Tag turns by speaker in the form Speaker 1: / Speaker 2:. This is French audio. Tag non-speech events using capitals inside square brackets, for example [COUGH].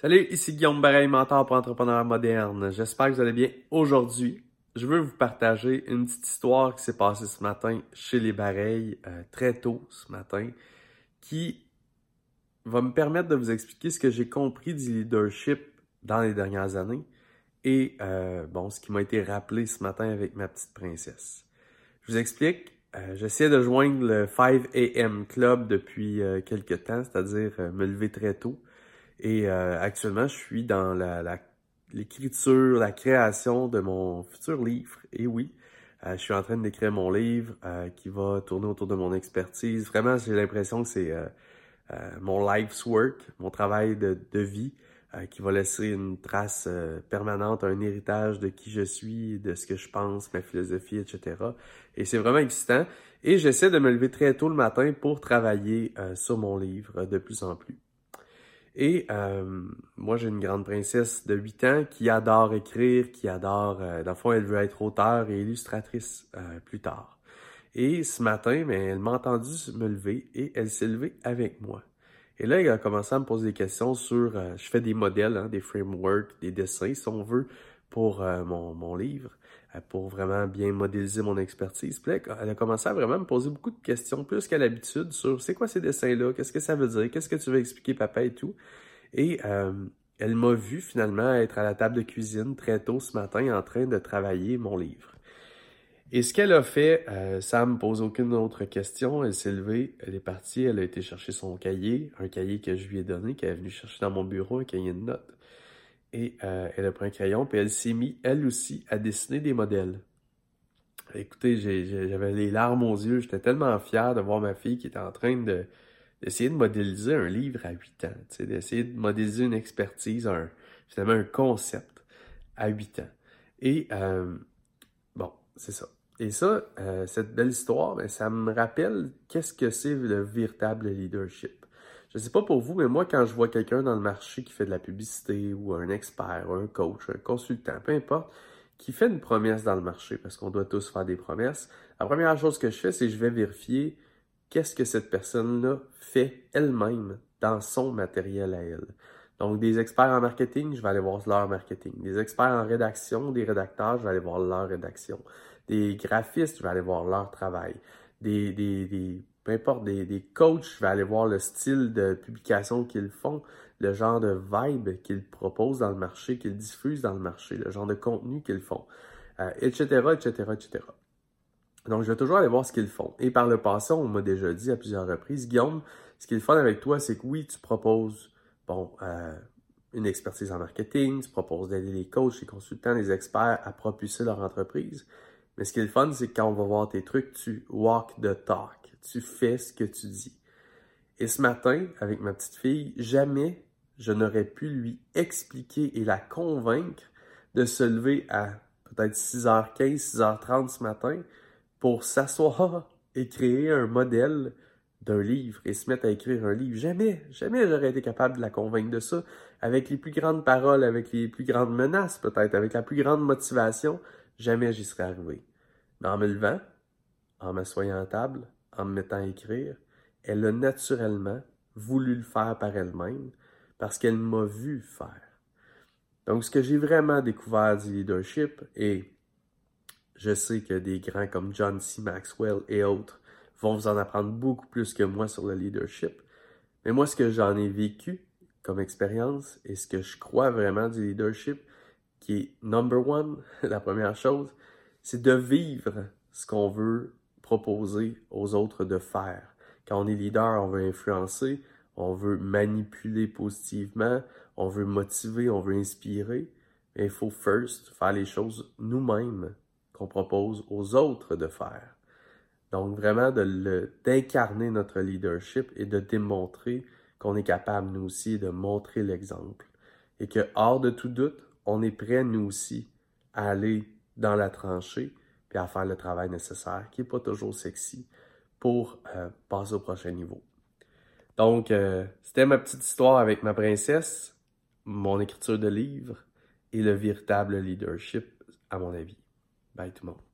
Speaker 1: Salut, ici Guillaume Bareil, mentor pour entrepreneurs modernes. J'espère que vous allez bien. Aujourd'hui, je veux vous partager une petite histoire qui s'est passée ce matin chez les Bareilles, euh, très tôt ce matin, qui va me permettre de vous expliquer ce que j'ai compris du leadership dans les dernières années et euh, bon, ce qui m'a été rappelé ce matin avec ma petite princesse. Je vous explique. Euh, j'essaie de joindre le 5 AM Club depuis quelques temps, c'est-à-dire me lever très tôt et euh, actuellement, je suis dans la, l'écriture, la création de mon futur livre. Et oui, euh, je suis en train d'écrire mon livre euh, qui va tourner autour de mon expertise. Vraiment, j'ai l'impression que c'est mon life's work, mon travail de, de vie, qui va laisser une trace permanente, un héritage de qui je suis, de ce que je pense, ma philosophie, etc. Et c'est vraiment excitant. Et j'essaie de me lever très tôt le matin pour travailler sur mon livre de plus en plus. Et euh, moi, j'ai une grande princesse de 8 ans qui adore écrire, qui adore, euh, dans le fond, elle veut être auteure et illustratrice euh, plus tard. Et ce matin, mais elle m'a entendu me lever et elle s'est levée avec moi. Et là, elle a commencé à me poser des questions sur, euh, je fais des modèles, hein, des frameworks, des dessins, si on veut, pour mon, mon livre. Euh, pour vraiment bien modéliser mon expertise. Puis elle a commencé à vraiment me poser beaucoup de questions, plus qu'à l'habitude, sur c'est quoi ces dessins-là, qu'est-ce que ça veut dire, qu'est-ce que tu veux expliquer, papa et tout. Et euh, elle m'a vu finalement être à la table de cuisine très tôt ce matin en train de travailler mon livre. Et ce qu'elle a fait, euh, ça me pose aucune autre question. Elle s'est levée, elle est partie, elle a été chercher son cahier, un cahier que je lui ai donné, qu'elle est venue chercher dans mon bureau, un cahier de notes. Et euh, elle a pris un crayon, puis elle s'est mise, elle aussi, à dessiner des modèles. Écoutez, j'avais les larmes aux yeux. J'étais tellement fier de voir ma fille qui était en train de d'essayer de modéliser un livre à 8 ans, d'essayer de modéliser une expertise, un, finalement un concept à 8 ans. Et euh, bon, c'est ça. Et ça, euh, cette belle histoire, ben, ça me rappelle qu'est-ce que c'est le véritable leadership. Je sais pas pour vous, mais moi, quand je vois quelqu'un dans le marché qui fait de la publicité ou un expert, un coach, un consultant, peu importe, qui fait une promesse dans le marché, parce qu'on doit tous faire des promesses, la première chose que je fais, c'est que je vais vérifier qu'est-ce que cette personne-là fait elle-même dans son matériel à elle. Donc, des experts en marketing, je vais aller voir leur marketing. Des experts en rédaction, des rédacteurs, je vais aller voir leur rédaction. Des graphistes, je vais aller voir leur travail. Des, des, des peu importe, des, des coachs, je vais aller voir le style de publication qu'ils font, le genre de vibe qu'ils proposent dans le marché, qu'ils diffusent dans le marché, le genre de contenu qu'ils font, etc., etc., etc. Donc, je vais toujours aller voir ce qu'ils font. Et par le passé, on m'a déjà dit à plusieurs reprises, Guillaume, ce qui est le fun avec toi, c'est que oui, tu proposes, bon, euh, une expertise en marketing, tu proposes d'aider les coachs, les consultants, les experts à propulser leur entreprise. Mais ce qui est le fun, c'est que quand on va voir tes trucs, tu walk the talk tu fais ce que tu dis. Et ce matin, avec ma petite fille, jamais je n'aurais pu lui expliquer et la convaincre de se lever à peut-être 6h15, 6h30 ce matin pour s'asseoir et créer un modèle d'un livre et se mettre à écrire un livre. Jamais, jamais j'aurais été capable de la convaincre de ça. Avec les plus grandes paroles, avec les plus grandes menaces peut-être, avec la plus grande motivation, jamais j'y serais arrivé. Mais en me levant, en m'assoyant à table, en me mettant à écrire, elle a naturellement voulu le faire par elle-même parce qu'elle m'a vu faire. Donc, ce que j'ai vraiment découvert du leadership, et je sais que des grands comme John C. Maxwell et autres vont vous en apprendre beaucoup plus que moi sur le leadership, mais moi, ce que j'en ai vécu comme expérience et ce que je crois vraiment du leadership, qui est number one, [LAUGHS] la première chose, c'est de vivre ce qu'on veut proposer aux autres de faire. Quand on est leader, on veut influencer, on veut manipuler positivement, on veut motiver, on veut inspirer. Mais il faut first faire les choses nous-mêmes qu'on propose aux autres de faire. Donc vraiment de d'incarner notre leadership et de démontrer qu'on est capable nous aussi de montrer l'exemple et que hors de tout doute, on est prêt nous aussi à aller dans la tranchée puis à faire le travail nécessaire, qui n'est pas toujours sexy, pour euh, passer au prochain niveau. Donc, euh, c'était ma petite histoire avec ma princesse, mon écriture de livre et le véritable leadership, à mon avis. Bye tout le monde.